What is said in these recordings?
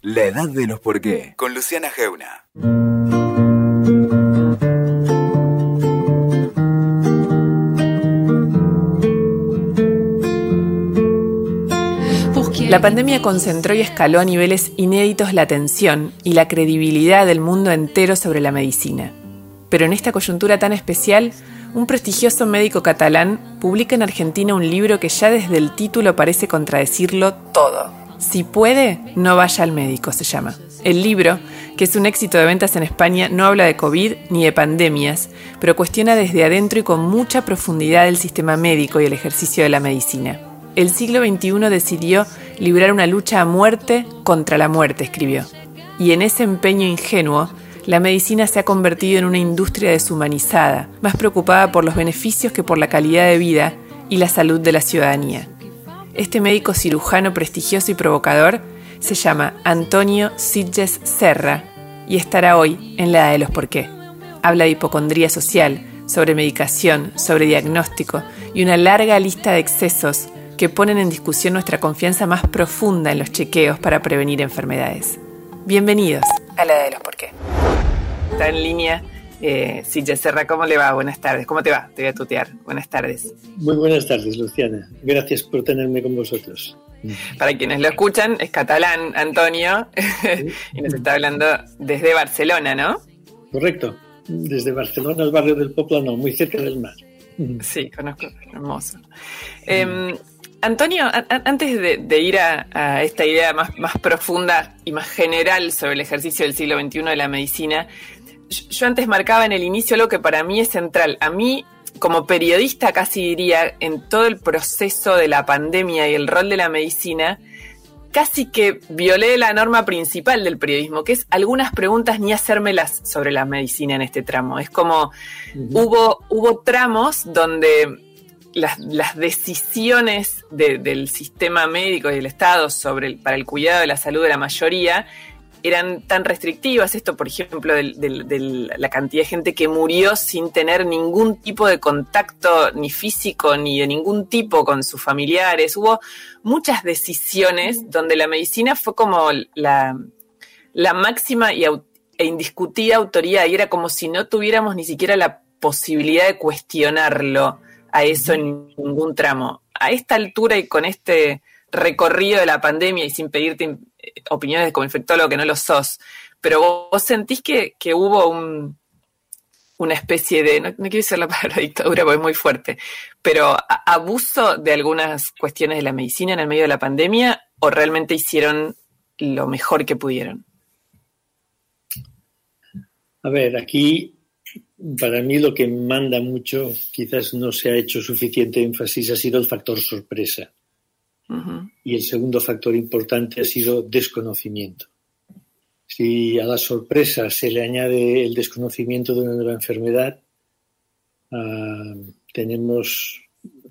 La edad de los por qué, con Luciana Geuna. La pandemia concentró y escaló a niveles inéditos la atención y la credibilidad del mundo entero sobre la medicina. Pero en esta coyuntura tan especial, un prestigioso médico catalán publica en Argentina un libro que ya desde el título parece contradecirlo todo. Si puede, no vaya al médico, se llama. El libro, que es un éxito de ventas en España, no habla de COVID ni de pandemias, pero cuestiona desde adentro y con mucha profundidad el sistema médico y el ejercicio de la medicina. El siglo XXI decidió librar una lucha a muerte contra la muerte, escribió. Y en ese empeño ingenuo, la medicina se ha convertido en una industria deshumanizada, más preocupada por los beneficios que por la calidad de vida y la salud de la ciudadanía. Este médico cirujano prestigioso y provocador se llama Antonio Sitges Serra y estará hoy en la edad de los por qué. Habla de hipocondría social, sobre medicación, sobre diagnóstico y una larga lista de excesos que ponen en discusión nuestra confianza más profunda en los chequeos para prevenir enfermedades. Bienvenidos a la de los por qué. Está en línea. Eh, Serra, ¿cómo le va? Buenas tardes. ¿Cómo te va? Te voy a tutear. Buenas tardes. Muy buenas tardes, Luciana. Gracias por tenerme con vosotros. Para quienes lo escuchan, es catalán, Antonio, y nos está hablando desde Barcelona, ¿no? Correcto. Desde Barcelona, el barrio del Poplano, muy cerca del mar. Sí, conozco. Hermoso. Eh, Antonio, antes de, ir a, esta idea más, profunda y más general sobre el ejercicio del siglo XXI de la medicina, yo antes marcaba en el inicio algo que para mí es central. A mí, como periodista, casi diría, en todo el proceso de la pandemia y el rol de la medicina, casi que violé la norma principal del periodismo, que es algunas preguntas ni hacérmelas sobre la medicina en este tramo. Es como hubo, hubo tramos donde las, decisiones del sistema médico y del Estado sobre para el cuidado de la salud de la mayoría eran tan restrictivas. Esto, por ejemplo, de, la cantidad de gente que murió sin tener ningún tipo de contacto ni físico ni de ningún tipo con sus familiares. Hubo muchas decisiones donde la medicina fue como la, máxima y, e indiscutida autoridad y era como si no tuviéramos ni siquiera la posibilidad de cuestionarlo a eso en ningún tramo. A esta altura y con este recorrido de la pandemia y sin pedirte opiniones como infectólogo que no lo sos, pero vos sentís que, hubo un, una especie de, no, quiero decir la palabra dictadura porque es muy fuerte, pero abuso de algunas cuestiones de la medicina en el medio de la pandemia o realmente hicieron lo mejor que pudieron? A ver, aquí para mí lo que manda mucho, quizás no se ha hecho suficiente énfasis, ha sido el factor sorpresa. Y el segundo factor importante ha sido desconocimiento. Si a la sorpresa se le añade el desconocimiento de una nueva enfermedad, ah, tenemos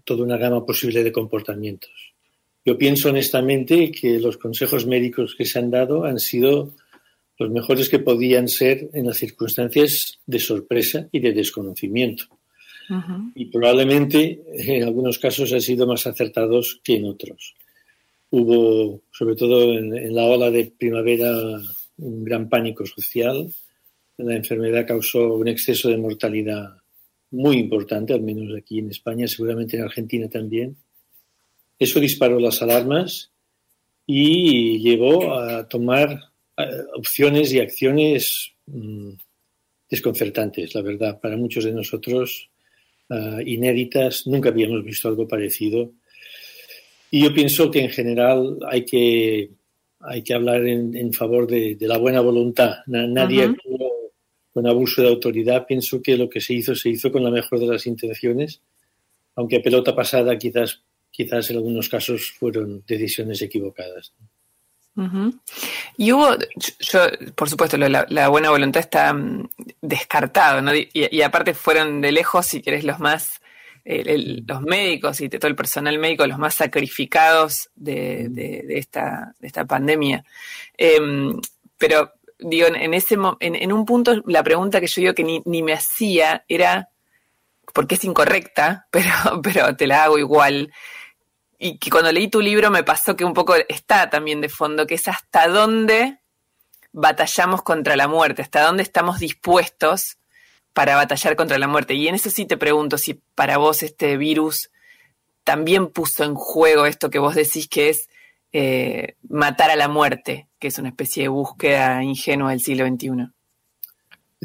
toda una gama posible de comportamientos. Yo pienso honestamente que los consejos médicos que se han dado han sido los mejores que podían ser en las circunstancias de sorpresa y de desconocimiento. Y probablemente en algunos casos han sido más acertados que en otros. Hubo, sobre todo en, la ola de primavera, un gran pánico social. La enfermedad causó un exceso de mortalidad muy importante, al menos aquí en España, seguramente en Argentina también. Eso disparó las alarmas y llevó a tomar eh, opciones y acciones mm, desconcertantes, la verdad, para muchos de nosotros eh, inéditas. Nunca habíamos visto algo parecido. Y yo pienso que en general hay que, hay que hablar en, favor de, la buena voluntad. nadie con abuso de autoridad. Pienso que lo que se hizo se hizo con la mejor de las intenciones, aunque a pelota pasada quizás, quizás en algunos casos fueron decisiones equivocadas. Y hubo, yo, por supuesto, la, buena voluntad está mm, descartado, ¿no? Y, aparte fueron de lejos, si querés, los más, los médicos y todo el personal médico, los más sacrificados de, esta, esta pandemia. Em, pero, digo, en, ese en, un punto, la pregunta que yo digo que ni, ni me hacía era, porque es incorrecta, pero, pero te la hago igual y que cuando leí tu libro me pasó que un poco está también de fondo, que es hasta dónde batallamos contra la muerte, hasta dónde estamos dispuestos para batallar contra la muerte. Y en eso sí te pregunto si para vos este virus también puso en juego esto que vos decís que es eh, matar a la muerte, que es una especie de búsqueda ingenua del siglo XXI.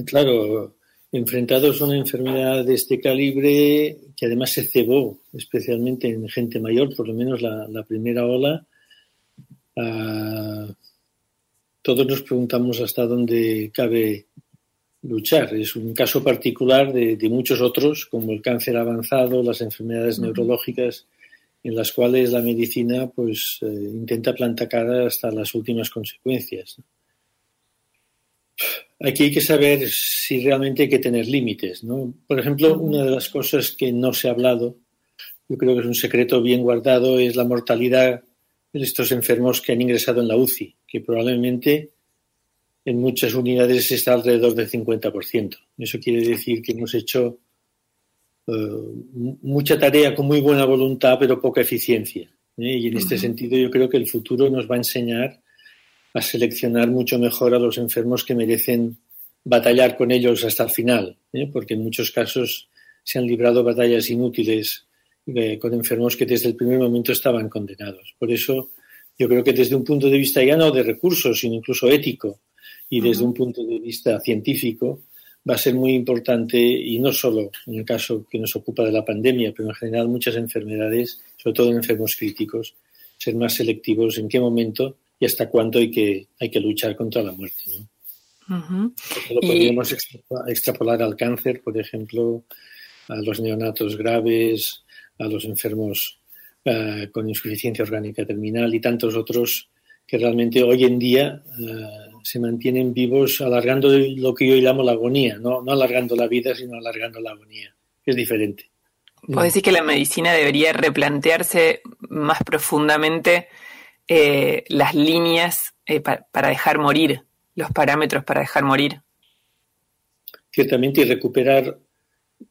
Claro, enfrentados a una enfermedad de este calibre, que además se cebó especialmente en gente mayor, por lo menos la, primera ola, todos nos preguntamos hasta dónde cabe luchar. Es un caso particular de, muchos otros, como el cáncer avanzado, las enfermedades neurológicas, en las cuales la medicina pues, eh, intenta plantar cara hasta las últimas consecuencias. Aquí hay que saber si realmente hay que tener límites. ¿no? Por ejemplo, una de las cosas que no se ha hablado, yo creo que es un secreto bien guardado, es la mortalidad de estos enfermos que han ingresado en la UCI, que probablemente en muchas unidades está alrededor del 50%. Eso quiere decir que hemos hecho eh, mucha tarea con muy buena voluntad, pero poca eficiencia. ¿eh? Y en este sentido yo creo que el futuro nos va a enseñar a seleccionar mucho mejor a los enfermos que merecen batallar con ellos hasta el final, ¿eh? porque en muchos casos se han librado batallas inútiles eh, con enfermos que desde el primer momento estaban condenados. Por eso yo creo que desde un punto de vista ya no de recursos, sino incluso ético y desde un punto de vista científico, va a ser muy importante, y no solo en el caso que nos ocupa de la pandemia, pero en general muchas enfermedades, sobre todo en enfermos críticos, ser más selectivos en qué momento y hasta cuándo hay que, hay que luchar contra la muerte. ¿no? Lo podríamos extrapolar al cáncer, por ejemplo, a los neonatos graves, a los enfermos eh, con insuficiencia orgánica terminal y tantos otros que realmente hoy en día eh, se mantienen vivos alargando lo que yo llamo la agonía, no, no alargando la vida, sino alargando la agonía, que es diferente. ¿Puedo decir que la medicina debería replantearse más profundamente eh, las líneas eh, para dejar morir, los parámetros para dejar morir. Ciertamente, y recuperar,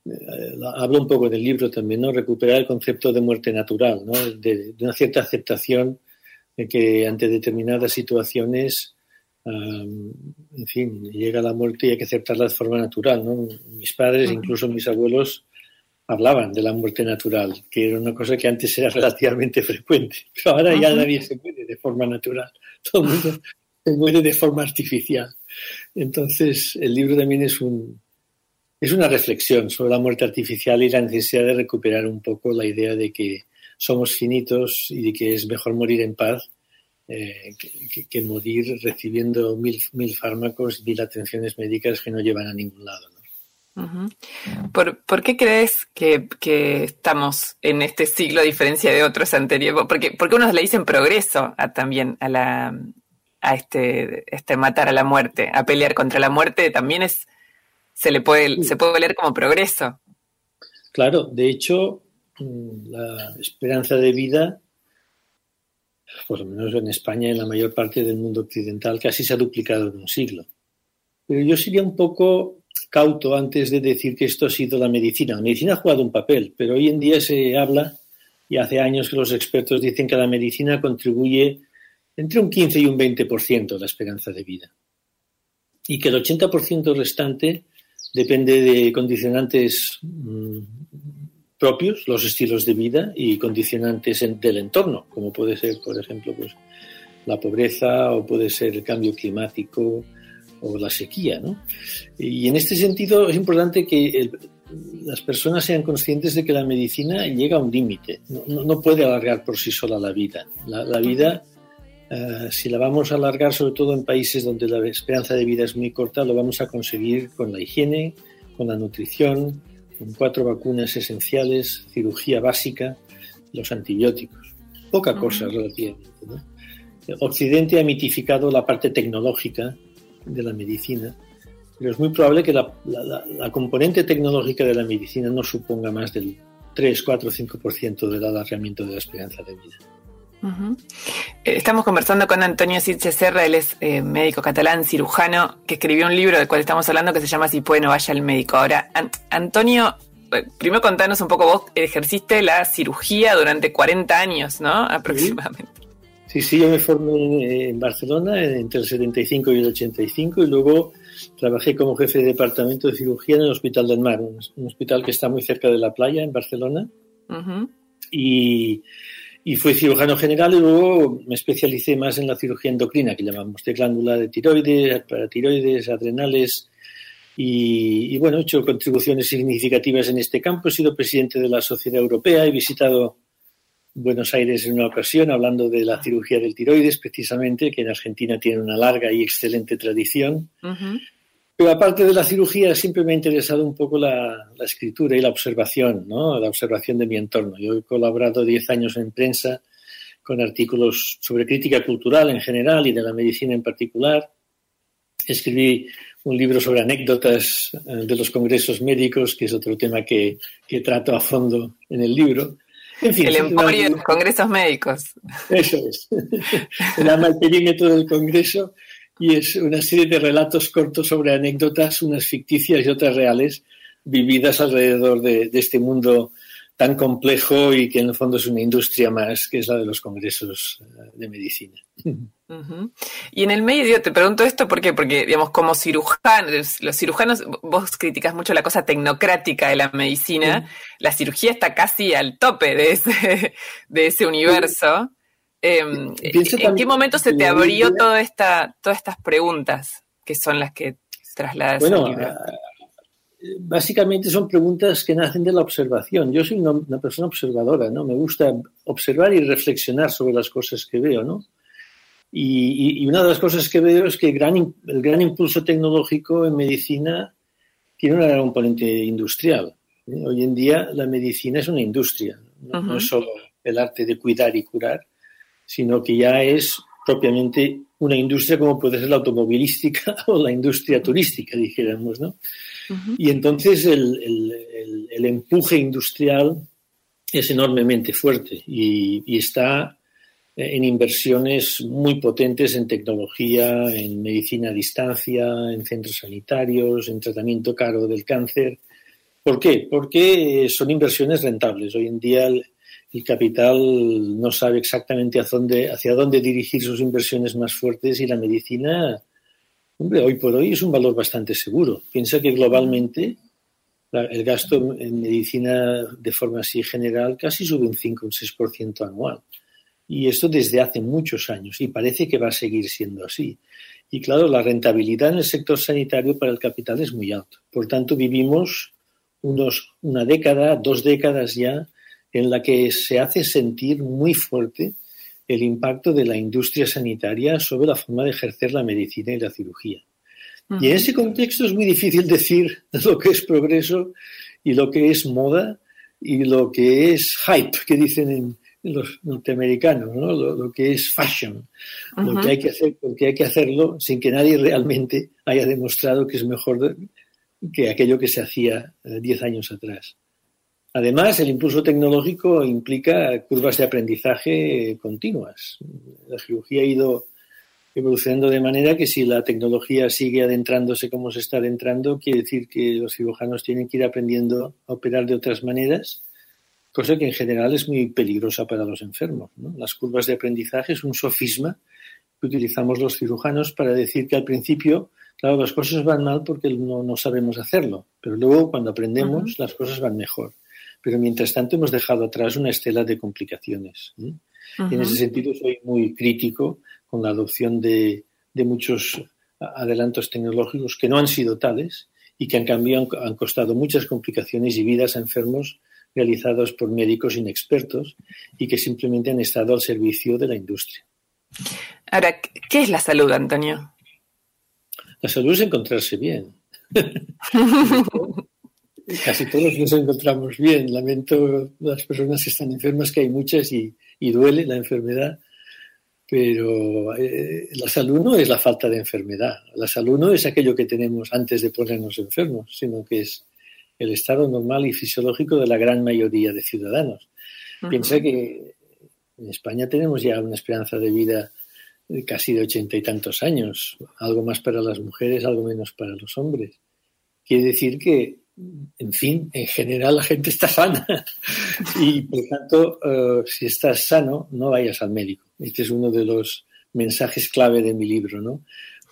eh, hablo un poco del libro también, ¿no? Recuperar el concepto de muerte natural, ¿no? De, una cierta aceptación de que ante determinadas situaciones, en fin, llega la muerte y hay que aceptarla de forma natural, ¿no? Mis padres, incluso mis abuelos, hablaban de la muerte natural, que era una cosa que antes era relativamente frecuente, pero ahora ya nadie se muere de forma natural, todo el mundo se muere de forma artificial. Entonces, el libro también es un es una reflexión sobre la muerte artificial y la necesidad de recuperar un poco la idea de que somos finitos y de que es mejor morir en paz eh, que, morir recibiendo mil, mil fármacos, mil atenciones médicas que no llevan a ningún lado. ¿Por, qué crees que, estamos en este siglo a diferencia de otros anteriores? Porque, porque unos le dicen progreso también a la a este, este matar a la muerte, a pelear contra la muerte, también es se le puede se puede leer como progreso. Claro, de hecho, mm, la esperanza de vida, por lo menos en España y en la mayor parte del mundo occidental, casi se ha duplicado en un siglo. Pero yo sería un poco cauto antes de decir que esto ha sido la medicina. La medicina ha jugado un papel, pero hoy en día se habla, y hace años que los expertos dicen que la medicina contribuye entre un 15 y un 20% a la esperanza de vida. Y que el 80% restante depende de condicionantes mm, propios, los estilos de vida y condicionantes del entorno, como puede ser, por ejemplo, pues, la pobreza o puede ser el cambio climático, o la sequía. ¿no? Y en este sentido es importante que las personas sean conscientes de que la medicina llega a un límite, no, puede alargar por sí sola la vida. La, vida, eh, si la vamos a alargar, sobre todo en países donde la esperanza de vida es muy corta, lo vamos a conseguir con la higiene, con la nutrición, con cuatro vacunas esenciales, cirugía básica, los antibióticos. Poca cosa relativamente. Occidente ha mitificado la parte tecnológica de la medicina, pero es muy probable que la, componente tecnológica de la medicina no suponga más del 3, 4, 5% del alargamiento de la esperanza de vida. Eh, estamos conversando con Antonio Sitche Serra, él es eh, médico catalán, cirujano, que escribió un libro del cual estamos hablando que se llama Si puede no vaya al médico. Ahora, Antonio, primero contanos un poco, vos ejerciste la cirugía durante 40 años, ¿no? Aproximadamente. Sí, sí, yo me formé en Barcelona entre el 75 y el 85 y luego trabajé como jefe de departamento de cirugía en el Hospital del Mar, un, hospital que está muy cerca de la playa en Barcelona. Y y fui cirujano general y luego me especialicé más en la cirugía endocrina, que llamamos de glándula de tiroides, paratiroides, adrenales. Y, bueno, he hecho contribuciones significativas en este campo. He sido presidente de la Sociedad Europea, he visitado Buenos Aires en una ocasión hablando de la cirugía del tiroides, precisamente, que en Argentina tiene una larga y excelente tradición. Pero aparte de la cirugía, siempre me ha interesado un poco la, escritura y la observación, ¿no? la observación de mi entorno. Yo he colaborado 10 años en prensa con artículos sobre crítica cultural en general y de la medicina en particular. Escribí un libro sobre anécdotas eh, de los congresos médicos, que es otro tema que, trato a fondo en el libro. el emporio de los congresos médicos. Eso es. El ama el perímetro del congreso y es una serie de relatos cortos sobre anécdotas, unas ficticias y otras reales, vividas alrededor de, este mundo tan complejo y que en el fondo es una industria más, que es la de los congresos eh, de medicina. Y en el medio te pregunto esto, ¿por qué? Porque, digamos, como cirujanos, los cirujanos, vos criticas mucho la cosa tecnocrática de la medicina, la cirugía está casi al tope de ese, de ese universo. Em, ¿En qué momento se te abrió toda esta, todas estas preguntas que son las que trasladas bueno, ah, Básicamente son preguntas que nacen de la observación. Yo soy una, persona observadora, ¿no? Me gusta observar y reflexionar sobre las cosas que veo, ¿no? Y, una de las cosas que veo es que el gran, el gran impulso tecnológico en medicina tiene una componente industrial. ¿eh? Hoy en día la medicina es una industria, no es solo el arte de cuidar y curar, sino que ya es propiamente una industria como puede ser la automovilística o la industria turística, dijéramos, ¿no? Y entonces el, empuje industrial es enormemente fuerte y, está en inversiones muy potentes en tecnología, en medicina a distancia, en centros sanitarios, en tratamiento caro del cáncer. ¿Por qué? Porque son inversiones rentables. Hoy en día el capital no sabe exactamente hacia dónde, dirigir sus inversiones más fuertes y la medicina, hoy por hoy es un valor bastante seguro. Piensa que globalmente el gasto en medicina de forma así general casi sube un 5 o un 6% anual. Y esto desde hace muchos años y parece que va a seguir siendo así. Y claro, la rentabilidad en el sector sanitario para el capital es muy alta. Por tanto, vivimos unos, una década, dos décadas ya en la que se hace sentir muy fuerte el impacto de la industria sanitaria sobre la forma de ejercer la medicina y la cirugía. Y en ese contexto es muy difícil decir lo que es progreso y lo que es moda y lo que es hype, que dicen en, los norteamericanos, ¿no? lo, que es fashion, lo que hay que hacer porque hay que hacerlo sin que nadie realmente haya demostrado que es mejor que aquello que se hacía eh, diez años atrás. Además, el impulso tecnológico implica curvas de aprendizaje continuas. La cirugía ha ido evolucionando de manera que si la tecnología sigue adentrándose como se está adentrando, quiere decir que los cirujanos tienen que ir aprendiendo a operar de otras maneras, cosa que en general es muy peligrosa para los enfermos. Las curvas de aprendizaje es un sofisma que utilizamos los cirujanos para decir que al principio, claro, las cosas van mal porque no, sabemos hacerlo, pero luego cuando aprendemos las cosas van mejor pero mientras tanto hemos dejado atrás una estela de complicaciones. En ese sentido soy muy crítico con la adopción de, muchos adelantos tecnológicos que no han sido tales y que en cambio han, costado muchas complicaciones y vidas a enfermos realizados por médicos inexpertos y que simplemente han estado al servicio de la industria. Ahora, ¿qué es la salud, Antonio? La salud es encontrarse bien. Casi todos nos encontramos bien. Lamento las personas que están enfermas, que hay muchas y, duele la enfermedad. Pero eh, la salud no es la falta de enfermedad. La salud no es aquello que tenemos antes de ponernos enfermos, sino que es el estado normal y fisiológico de la gran mayoría de ciudadanos. Piensa que en España tenemos ya una esperanza de vida casi de ochenta y tantos años, algo más para las mujeres, algo menos para los hombres. Quiere decir que en fin, en general la gente está sana y por tanto, eh, si estás sano, no vayas al médico. Este es uno de los mensajes clave de mi libro, ¿no?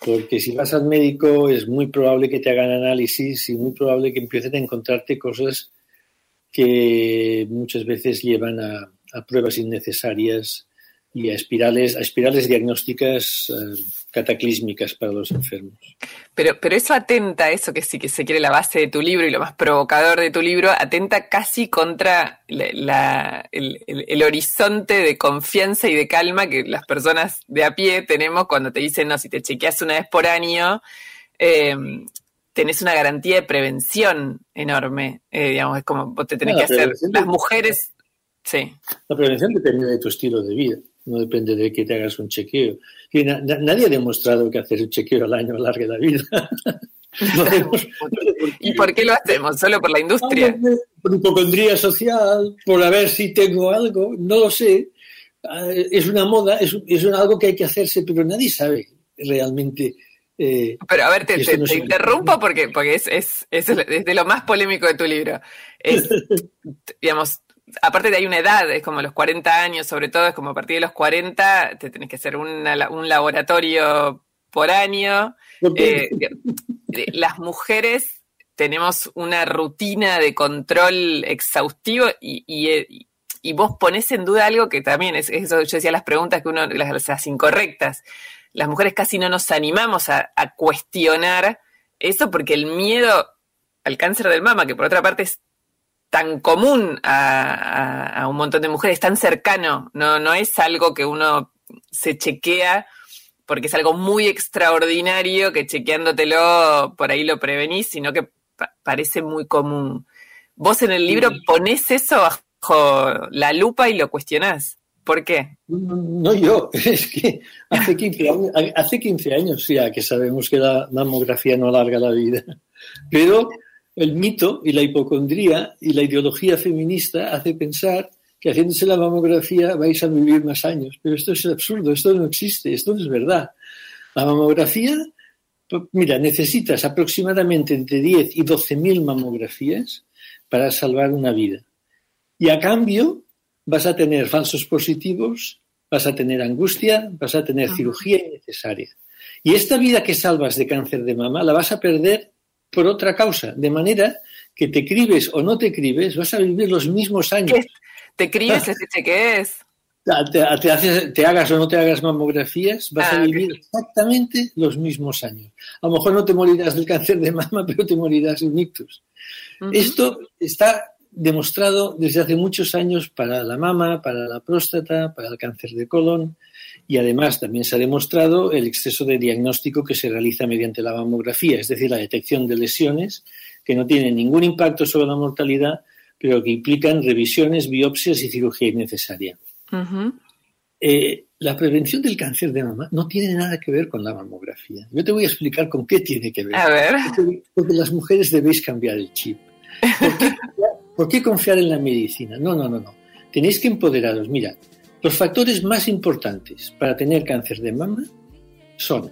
Porque si vas al médico es muy probable que te hagan análisis y muy probable que empiecen a encontrarte cosas que muchas veces llevan a, pruebas innecesarias y a espirales, a espirales diagnósticas eh, cataclísmicas para los enfermos. Pero, pero eso atenta, eso que sí que se quiere la base de tu libro y lo más provocador de tu libro, atenta casi contra la, el, el, horizonte de confianza y de calma que las personas de a pie tenemos cuando te dicen, no, si te chequeas una vez por año, eh, tenés una garantía de prevención enorme. Eh, digamos, es como vos te tenés que hacer. Las mujeres. Sí. La prevención depende de tu estilo de vida no depende de que te hagas un chequeo. nadie ha demostrado que hacer un chequeo al año alargue la vida. ¿Y por qué lo hacemos? ¿Solo por la industria? Por hipocondría social, por a ver si tengo algo, no lo sé. Ah, es una moda, es, es algo que hay que hacerse, pero nadie sabe realmente. Eh, pero a ver, te, te, interrumpo porque, porque es, es, es, de lo más polémico de tu libro. Es, digamos, aparte de hay una edad, es como los 40 años, sobre todo, es como a partir de los 40 te tenés que hacer un laboratorio por año. Eh, las mujeres tenemos una rutina de control exhaustivo y, eh, vos ponés en duda algo que también es eso, yo decía las preguntas que uno, las, incorrectas. Las mujeres casi no nos animamos a, a cuestionar eso porque el miedo al cáncer del mama, que por otra parte es tan común a, un montón de mujeres, tan cercano, no, no es algo que uno se chequea porque es algo muy extraordinario que chequeándotelo por ahí lo prevenís, sino que parece muy común. Vos en el libro ponés eso bajo la lupa y lo cuestionás. ¿Por qué? No, yo, es que hace 15 años, hace 15 años ya que sabemos que la mamografía no alarga la vida, pero el mito y la hipocondría y la ideología feminista hace pensar que haciéndose la mamografía vais a vivir más años. Pero esto es absurdo, esto no existe, esto no es verdad. La mamografía, pues, mira, necesitas aproximadamente entre 10 y 12 mil mamografías para salvar una vida. Y a cambio vas a tener falsos positivos, vas a tener angustia, vas a tener cirugía innecesaria. Y esta vida que salvas de cáncer de mama la vas a perder por otra causa, de manera que te cribes o no te cribes, vas a vivir los mismos años. ¿Te cribes ese qué es? Te, te, hagas o no te hagas mamografías, vas a ah, vivir exactamente los mismos años. A lo mejor no te morirás del cáncer de mama, pero te morirás en ictus. Esto está demostrado desde hace muchos años para la mama, para la próstata, para el cáncer de colon y además también se ha demostrado el exceso de diagnóstico que se realiza mediante la mamografía, es decir, la detección de lesiones que no tienen ningún impacto sobre la mortalidad, pero que implican revisiones, biopsias y cirugía innecesaria. Eh, la prevención del cáncer de mama no tiene nada que ver con la mamografía. Yo te voy a explicar con qué tiene que ver. A ver. Porque, las mujeres debéis cambiar el chip. ¿Por qué confiar en la medicina? No, no, no, no. Tenéis que empoderaros. Mira, los factores más importantes para tener cáncer de mama son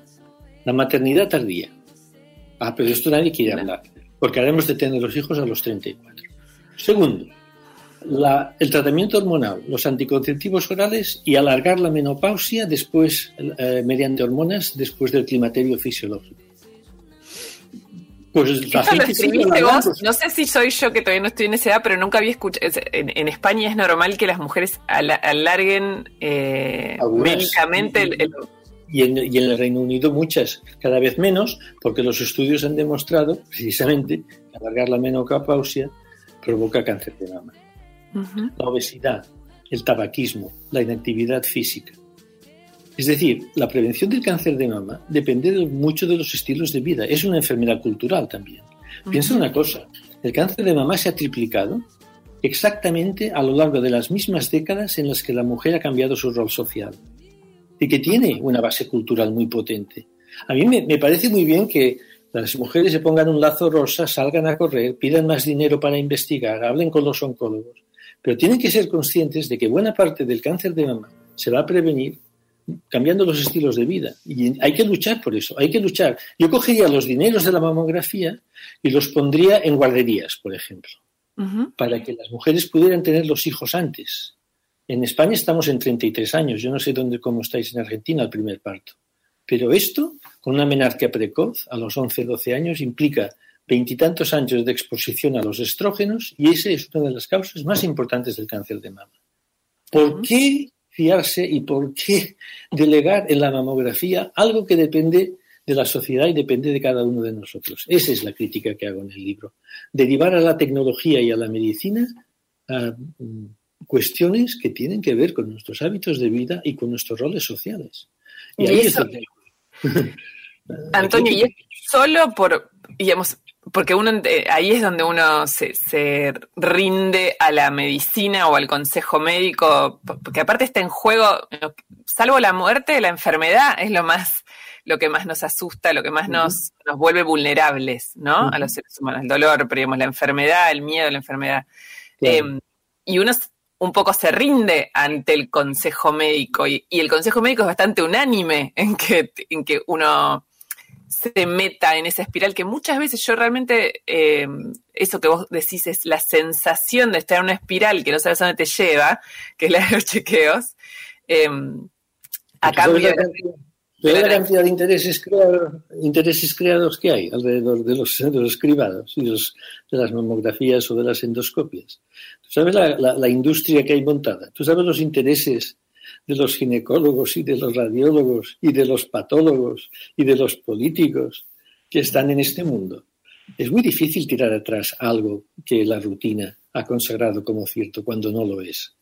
la maternidad tardía. Ah, pero esto nadie quiere hablar, porque haremos de tener los hijos a los 34. Segundo, el tratamiento hormonal, los anticonceptivos orales y alargar la menopausia después, eh, mediante hormonas después del climaterio fisiológico. Pues la gente escribiste vos, no sé si soy yo que todavía no estoy en esa edad, pero nunca había escuchado. En, España es normal que las mujeres alarguen eh, médicamente el, Y, en, y, en, el Reino Unido muchas, cada vez menos, porque los estudios han demostrado precisamente que alargar la menopausia provoca cáncer de mama. La obesidad, el tabaquismo, la inactividad física. Es decir, la prevención del cáncer de mama depende mucho de los estilos de vida. Es una enfermedad cultural también. Piensa una cosa, el cáncer de mama se ha triplicado exactamente a lo largo de las mismas décadas en las que la mujer ha cambiado su rol social y que tiene una base cultural muy potente. A mí me, me parece muy bien que las mujeres se pongan un lazo rosa, salgan a correr, pidan más dinero para investigar, hablen con los oncólogos, pero tienen que ser conscientes de que buena parte del cáncer de mama se va a prevenir cambiando los estilos de vida. Y hay que luchar por eso, hay que luchar. Yo cogería los dineros de la mamografía y los pondría en guarderías, por ejemplo, para que las mujeres pudieran tener los hijos antes. En España estamos en 33 años, yo no sé dónde, cómo estáis en Argentina el primer parto. Pero esto, con una menarquia precoz, a los 11, 12 años, implica veintitantos años de exposición a los estrógenos y esa es una de las causas más importantes del cáncer de mama. ¿Por qué fiarse y por qué delegar en la mamografía algo que depende de la sociedad y depende de cada uno de nosotros? Esa es la crítica que hago en el libro. Derivar a la tecnología y a la medicina a mm, cuestiones que tienen que ver con nuestros hábitos de vida y con nuestros roles sociales. Y, ahí es Antonio, y es solo por, digamos, porque uno eh, ahí es donde uno se, rinde a la medicina o al consejo médico, porque aparte está en juego, salvo la muerte, la enfermedad es lo más, lo que más nos asusta, lo que más nos, nos vuelve vulnerables, ¿no? A los seres humanos, el dolor, pero digamos, la enfermedad, el miedo a la enfermedad. Em, y uno un poco se rinde ante el consejo médico, y, y, el consejo médico es bastante unánime en que, en que uno se meta en esa espiral que muchas veces yo realmente, eh, eso que vos decís es la sensación de estar en una espiral que no sabes a dónde te lleva, que es la de los chequeos, eh, a cambio de... la cantidad de intereses creados, intereses creados que hay alrededor de los, de los cribados y de las mamografías o de las endoscopias. ¿Tú sabes la, la industria que hay montada? ¿Tú sabes los intereses de los ginecólogos y de los radiólogos y de los patólogos y de los políticos que están en este mundo. Es muy difícil tirar atrás algo que la rutina ha consagrado como cierto cuando no lo es.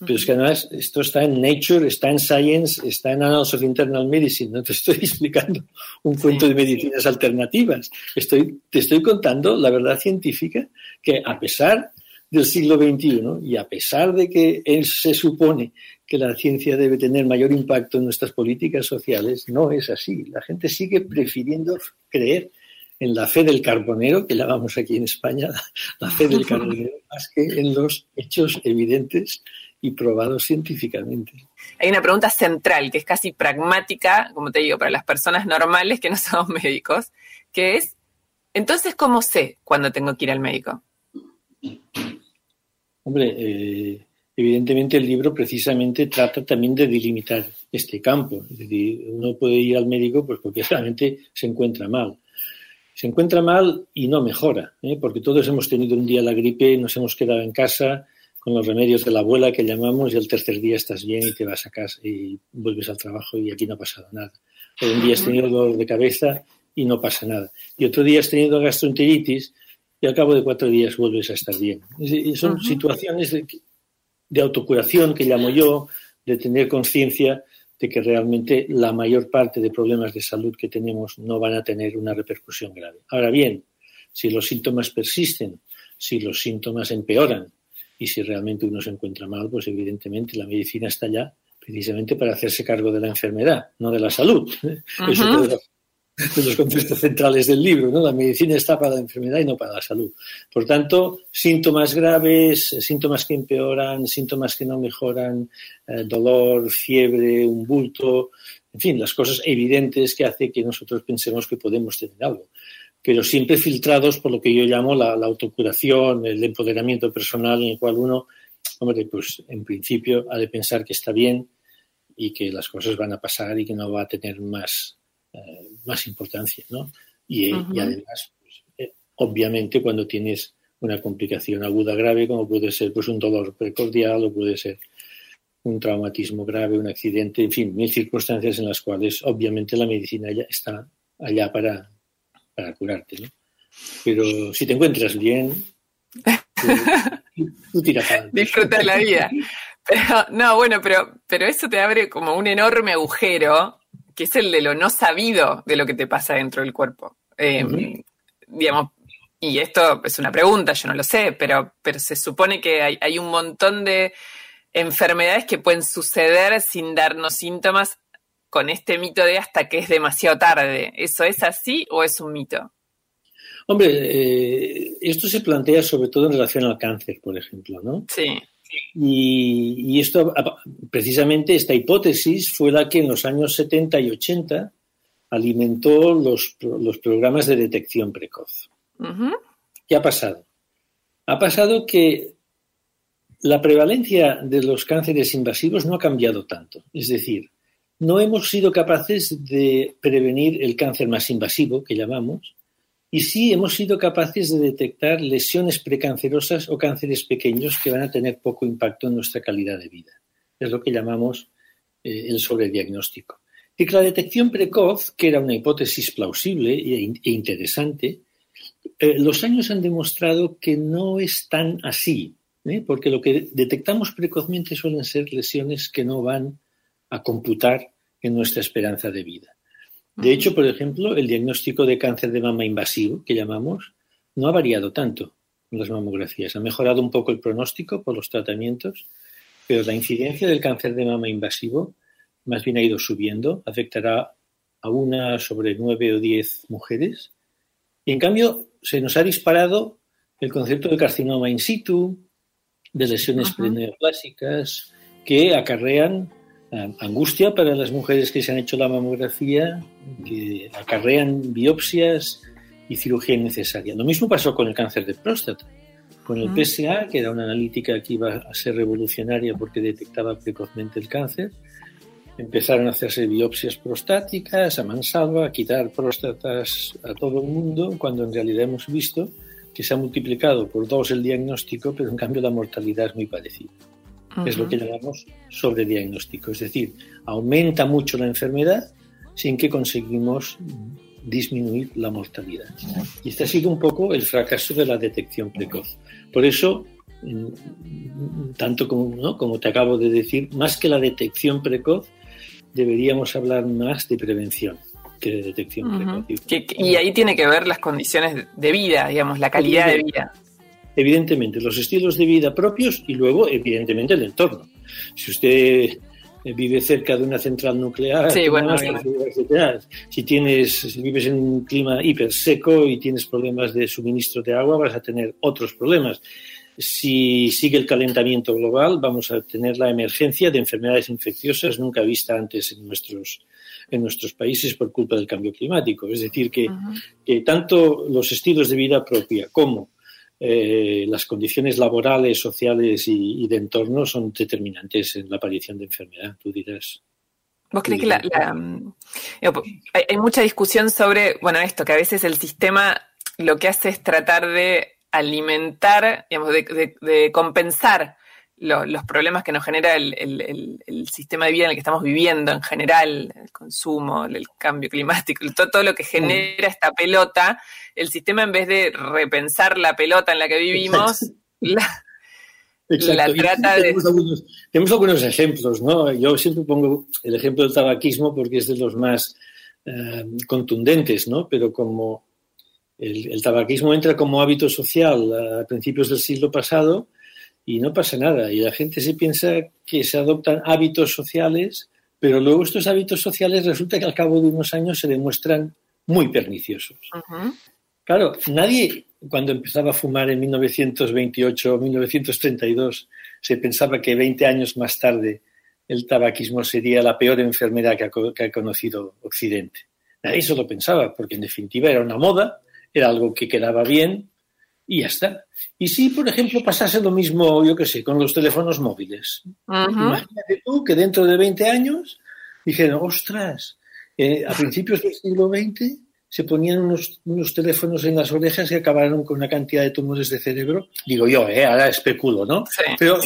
Pero es que además esto está en Nature, está en Science, está en Annals of Internal Medicine. No te estoy explicando un cuento de medicinas alternativas. Estoy, te estoy contando la verdad científica que a pesar del siglo XXI y a pesar de que se supone que la ciencia debe tener mayor impacto en nuestras políticas sociales, no es así. La gente sigue prefiriendo creer en la fe del carbonero, que llamamos aquí en España la fe del carbonero, más que en los hechos evidentes y probados científicamente. Hay una pregunta central que es casi pragmática, como te digo, para las personas normales que no somos médicos, que es, entonces, ¿cómo sé cuándo tengo que ir al médico? Hombre, eh, evidentemente el libro precisamente trata también de delimitar este campo. Es decir, uno puede ir al médico pues porque realmente se encuentra mal. Se encuentra mal y no mejora, ¿eh? porque todos hemos tenido un día la gripe, nos hemos quedado en casa con los remedios de la abuela que llamamos y el tercer día estás bien y te vas a casa y vuelves al trabajo y aquí no ha pasado nada. O un día has tenido dolor de cabeza y no pasa nada. Y otro día has tenido gastroenteritis y al cabo de cuatro días vuelves a estar bien. son situaciones de, de autocuración, que llamo yo, de tener conciencia de que realmente la mayor parte de problemas de salud que tenemos no van a tener una repercusión grave. Ahora bien, si los síntomas persisten, si los síntomas empeoran y si realmente uno se encuentra mal, pues evidentemente la medicina está allá precisamente para hacerse cargo de la enfermedad, no de la salud. Eso los conceptos centrales del libro. ¿no? La medicina está para la enfermedad y no para la salud. Por tanto, síntomas graves, síntomas que empeoran, síntomas que no mejoran, eh, dolor, fiebre, un bulto, en fin, las cosas evidentes que hace que nosotros pensemos que podemos tener algo. Pero siempre filtrados por lo que yo llamo la, autocuración, el empoderamiento personal, en el cual uno, hombre, pues en principio ha de pensar que está bien y que las cosas van a pasar y que no va a tener más eh, más importancia, ¿no? Y, además, pues, eh, obviamente, cuando tienes una complicación aguda grave, como puede ser pues, un dolor precordial o puede ser un traumatismo grave, un accidente, en fin, mil circunstancias en las cuales obviamente la medicina ya está allá para, para curarte, ¿no? Pero si te encuentras bien, tú, Disfruta la vida. no, bueno, pero, pero eso te abre como un enorme agujero que es el de lo no sabido de lo que te pasa dentro del cuerpo. Em, digamos, y esto es una pregunta, yo no lo sé, pero, pero se supone que hay, un montón de enfermedades que pueden suceder sin darnos síntomas con este mito de hasta que es demasiado tarde. ¿Eso es así o es un mito? Hombre, eh, esto se plantea sobre todo en relación al cáncer, por ejemplo, ¿no? Sí. Y, esto, precisamente esta hipótesis fue la que en los años 70 y 80 alimentó los, programas de detección precoz. ¿Qué ha pasado? Ha pasado que la prevalencia de los cánceres invasivos no ha cambiado tanto. Es decir, no hemos sido capaces de prevenir el cáncer más invasivo, que llamamos, y sí hemos sido capaces de detectar lesiones precancerosas o cánceres pequeños que van a tener poco impacto en nuestra calidad de vida. Es lo que llamamos eh, el sobrediagnóstico. Y que la detección precoz, que era una hipótesis plausible e, e interesante, eh, los años han demostrado que no es tan así, ¿eh? porque lo que detectamos precozmente suelen ser lesiones que no van a computar en nuestra esperanza de vida. De hecho, por ejemplo, el diagnóstico de cáncer de mama invasivo, que llamamos, no ha variado tanto en las mamografías. Ha mejorado un poco el pronóstico por los tratamientos, pero la incidencia del cáncer de mama invasivo más bien ha ido subiendo, afectará a una sobre nueve o diez mujeres. Y en cambio, se nos ha disparado el concepto de carcinoma in situ, de lesiones preneoplásicas, que acarrean angustia para las mujeres que se han hecho la mamografía, que acarrean biopsias y cirugía innecesaria. Lo mismo pasó con el cáncer de próstata. Con el PSA, que era una analítica que iba a ser revolucionaria porque detectaba precozmente el cáncer, empezaron a hacerse biopsias prostáticas a mansalva, a quitar próstatas a todo el mundo, cuando en realidad hemos visto que se ha multiplicado por dos el diagnóstico, pero en cambio la mortalidad es muy parecida. Es lo que llamamos sobrediagnóstico. Es decir, aumenta mucho la enfermedad sin que conseguimos disminuir la mortalidad. Y este ha sido un poco el fracaso de la detección precoz. Por eso, mm, tanto como, como te acabo de decir, más que la detección precoz, deberíamos hablar más de prevención que de detección precoz. y ahí tiene que ver las condiciones de vida, digamos, la calidad de vida evidentemente, los estilos de vida propios y luego, evidentemente, el entorno. Si usted eh, vive cerca de una central nuclear, si tienes, si vives en un clima hiper seco y tienes problemas de suministro de agua, vas a tener otros problemas. Si sigue el calentamiento global, vamos a tener la emergencia de enfermedades infecciosas nunca vista antes en nuestros, en nuestros países por culpa del cambio climático. Es decir, que, que tanto los estilos de vida propia como eh, las condiciones laborales, sociales y, de entorno son determinantes en la aparición de enfermedad, tú dirás. ¿Vos crees que la, mm, hay, mucha discusión sobre, bueno, esto, que a veces el sistema lo que hace es tratar de alimentar, digamos, de compensar los problemas que nos genera el, sistema de vida en el que estamos viviendo en general, el consumo, el cambio climático, todo, lo que genera esta pelota, el sistema en vez de repensar la pelota en la que vivimos, la, trata de... Tenemos algunos, ejemplos, ¿no? Yo siempre pongo el ejemplo del tabaquismo porque es de los más eh, contundentes, ¿no? Pero como el, el tabaquismo entra como hábito social a principios del siglo pasado, y no pasa nada. Y la gente se piensa que se adoptan hábitos sociales, pero luego estos hábitos sociales resulta que al cabo de unos años se demuestran muy perniciosos. Claro, nadie cuando empezaba a fumar en 1928 o 1932 se pensaba que 20 años más tarde el tabaquismo sería la peor enfermedad que ha, que ha conocido Occidente. Nadie se lo pensaba, porque en definitiva era una moda, era algo que quedaba bien, y ya está. Y si, por ejemplo, pasase lo mismo, yo qué sé, con los teléfonos móviles. Imagínate tú que dentro de 20 años dijeron, ostras, eh, a principios del siglo XX se ponían unos, teléfonos en las orejas y acabaron con una cantidad de tumores de cerebro. Digo yo, eh, ahora especulo, ¿no? Pero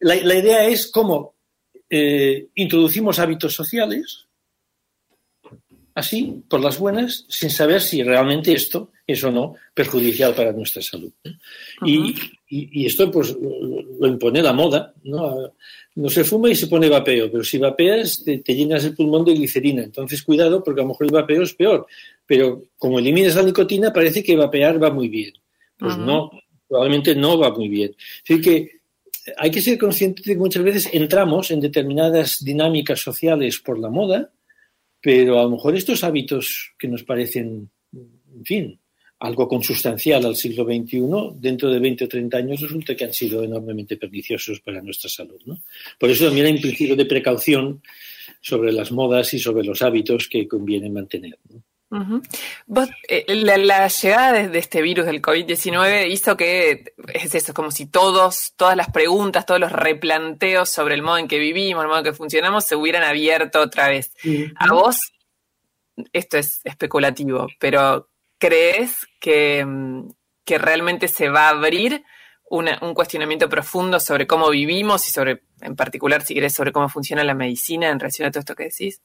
la, idea es cómo eh, introducimos hábitos sociales, así, por las buenas, sin saber si realmente esto es o no perjudicial para nuestra salud. y, esto pues lo impone la moda, ¿no? No se fuma y se pone vapeo, pero si vapeas te, llenas el pulmón de glicerina. Entonces cuidado porque a lo mejor el vapeo es peor. Pero como eliminas la nicotina parece que vapear va muy bien. Pues no, probablemente no va muy bien. Así que hay que ser consciente de que muchas veces entramos en determinadas dinámicas sociales por la moda, pero a lo mejor estos hábitos que nos parecen, en fin, algo consustancial al siglo XXI, dentro de 20 o 30 años resulta que han sido enormemente perniciosos para nuestra salud. ¿no? Por eso también hay un principio de precaución sobre las modas y sobre los hábitos que conviene mantener. Eh, la, llegada de, este virus del COVID-19 hizo que, es eso, como si todos, todas las preguntas, todos los replanteos sobre el modo en que vivimos, el modo en que funcionamos, se hubieran abierto otra vez. A vos, esto es especulativo, pero ¿crees que, mm, que realmente se va a abrir un cuestionamiento profundo sobre cómo vivimos y sobre, en particular, si querés, sobre cómo funciona la medicina en relación a todo esto que decís?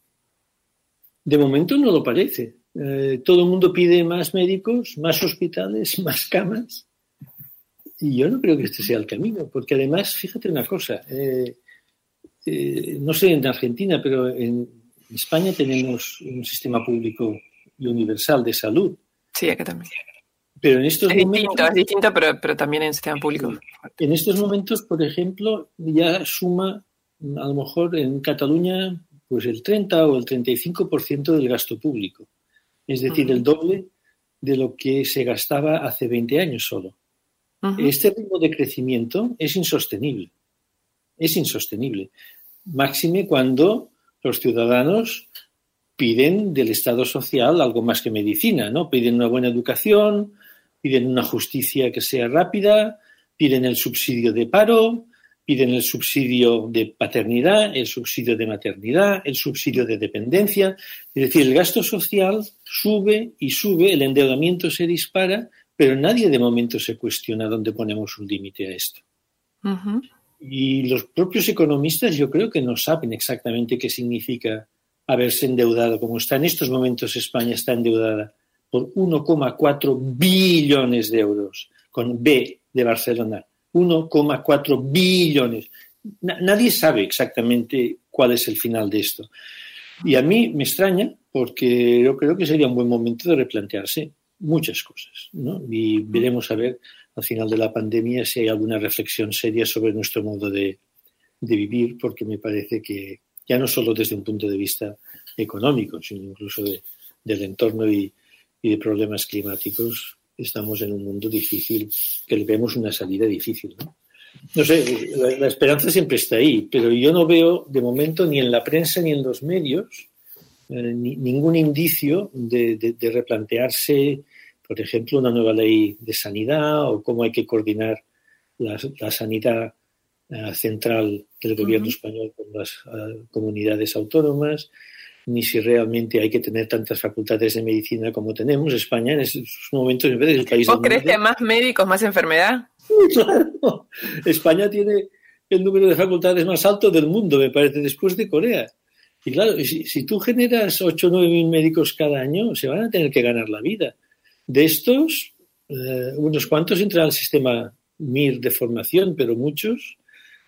De momento no lo parece. Eh, todo el mundo pide más médicos, más hospitales, más camas. Y yo no creo que este sea el camino, porque además, fíjate una cosa, eh, eh, no sé en Argentina, pero en España tenemos un sistema público y universal de salud. Sí, acá también. Pero en estos es momentos, distinto, es distinto, pero, pero también en el sistema público. En estos momentos, por ejemplo, ya suma, a lo mejor en Cataluña, pues el 30 o el 35% del gasto público es decir, el doble de lo que se gastaba hace 20 años solo. Este ritmo de crecimiento es insostenible. Es insostenible. Máxime cuando los ciudadanos piden del Estado social algo más que medicina, ¿no? Piden una buena educación, piden una justicia que sea rápida, piden el subsidio de paro, piden el subsidio de paternidad, el subsidio de maternidad, el subsidio de dependencia. Es decir, el gasto social sube y sube, el endeudamiento se dispara, pero nadie de momento se cuestiona dónde ponemos un límite a esto. Y los propios economistas yo creo que no saben exactamente qué significa haberse endeudado, como está en estos momentos España está endeudada por 1,4 billones de euros, con B de Barcelona, 1,4 billones. Nadie sabe exactamente cuál es el final de esto. Y a mí me extraña porque yo creo que sería un buen momento de replantearse muchas cosas. Y veremos a ver al final de la pandemia si hay alguna reflexión seria sobre nuestro modo de, vivir, porque me parece que ya no solo desde un punto de vista económico, sino incluso del entorno y, de problemas climáticos, estamos en un mundo difícil, que le vemos una salida difícil. ¿no? Sé, la, esperanza siempre está ahí, pero yo no veo de momento ni en la prensa ni en los medios eh, ningún indicio de, replantearse, por ejemplo, una nueva ley de sanidad o cómo hay que coordinar la, sanidad central del gobierno español con las eh, comunidades autónomas, ni si realmente hay que tener tantas facultades de medicina como tenemos. España en esos momentos en vez de el país. ¿Vos crees que hay más médicos, más enfermedad? claro. España tiene el número de facultades más alto del mundo, me parece, después de Corea. Y claro, si, tú generas 8 o 9 mil médicos cada año, se van a tener que ganar la vida. De estos, eh, unos cuantos entran al sistema MIR de formación, pero muchos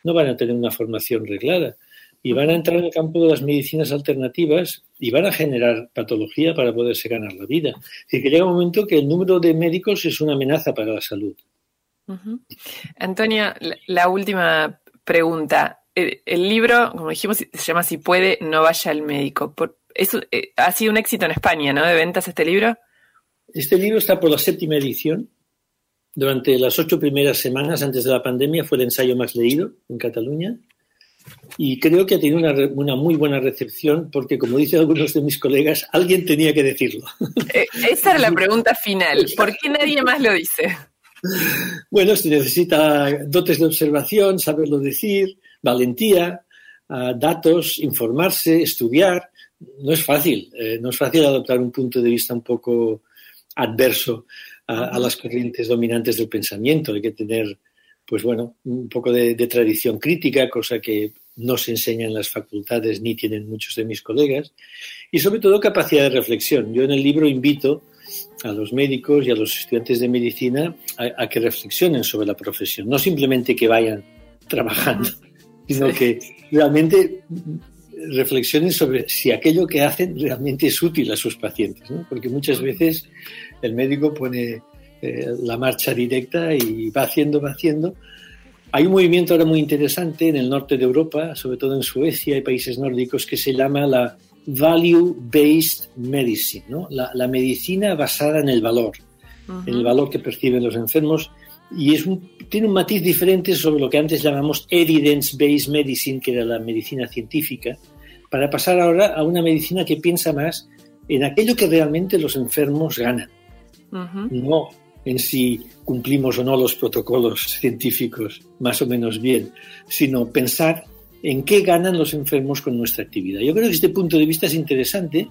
no van a tener una formación reglada y van a entrar en el campo de las medicinas alternativas y van a generar patología para poderse ganar la vida. Es que llega un momento que el número de médicos es una amenaza para la salud. Antonio, la, última pregunta. El, libro, como dijimos, se llama Si puede, no vaya al médico. eso, eh, ha sido un éxito en España, ¿no? De ventas este libro. Este libro está por la séptima edición. Durante las ocho primeras semanas antes de la pandemia fue el ensayo más leído en Cataluña y creo que ha tenido una, muy buena recepción porque, como dicen algunos de mis colegas, alguien tenía que decirlo. Eh, esa era la pregunta final. ¿Por qué nadie más lo dice? Bueno, se necesita dotes de observación, saberlo decir, valentía, ah, datos, informarse, estudiar. No es fácil, eh, no es fácil adoptar un punto de vista un poco adverso a, las corrientes dominantes del pensamiento. Hay que tener pues bueno, un poco de, tradición crítica, cosa que no se enseña en las facultades ni tienen muchos de mis colegas, y sobre todo capacidad de reflexión. Yo en el libro invito a los médicos y a los estudiantes de medicina a, que reflexionen sobre la profesión, no simplemente que vayan trabajando, sino que realmente reflexionen sobre si aquello que hacen realmente es útil a sus pacientes, porque muchas veces el médico pone eh, la marcha directa y va haciendo, va haciendo. Hay un movimiento ahora muy interesante en el norte de Europa, sobre todo en Suecia y países nórdicos, que se llama la Value-Based Medicine, ¿no? la, medicina basada en el valor. en el valor que perciben los enfermos y es un, tiene un matiz diferente sobre lo que antes llamamos evidence-based medicine, que era la medicina científica, para pasar ahora a una medicina que piensa más en aquello que realmente los enfermos ganan, no en si cumplimos o no los protocolos científicos más o menos bien, sino pensar en qué ganan los enfermos con nuestra actividad. Yo creo que este punto de vista es interesante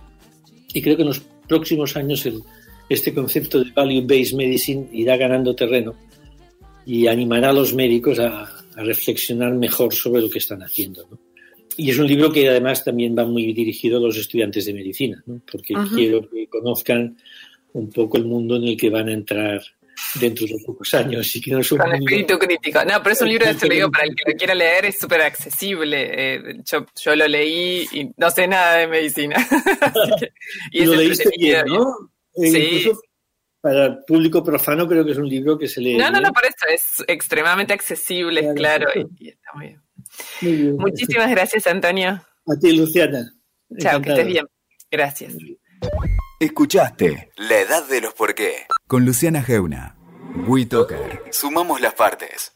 y creo que en los próximos años este concepto de value-based medicine irá ganando terreno y animará a los médicos a, reflexionar mejor sobre lo que están haciendo. Y es un libro que además también va muy dirigido a los estudiantes de medicina, porque quiero que conozcan un poco el mundo en el que van a entrar dentro de pocos años y que no es un Con espíritu crítico. No, pero es un libro de leído para el que lo quiera leer, es súper accesible. Eh, yo, yo, lo leí y no sé nada de medicina. y lo leíste bien, ¿no? Eh, sí. Para el público profano creo que es un libro que se lee. No, no, no, por eso es extremadamente accesible, claro, y, está muy bien. Muy bien. Muchísimas gracias, Antonio. A ti, Luciana. Chao, que estés bien. Gracias. Escuchaste La Edad de los Por qué con Luciana Geuna. WeToker. Sumamos las partes.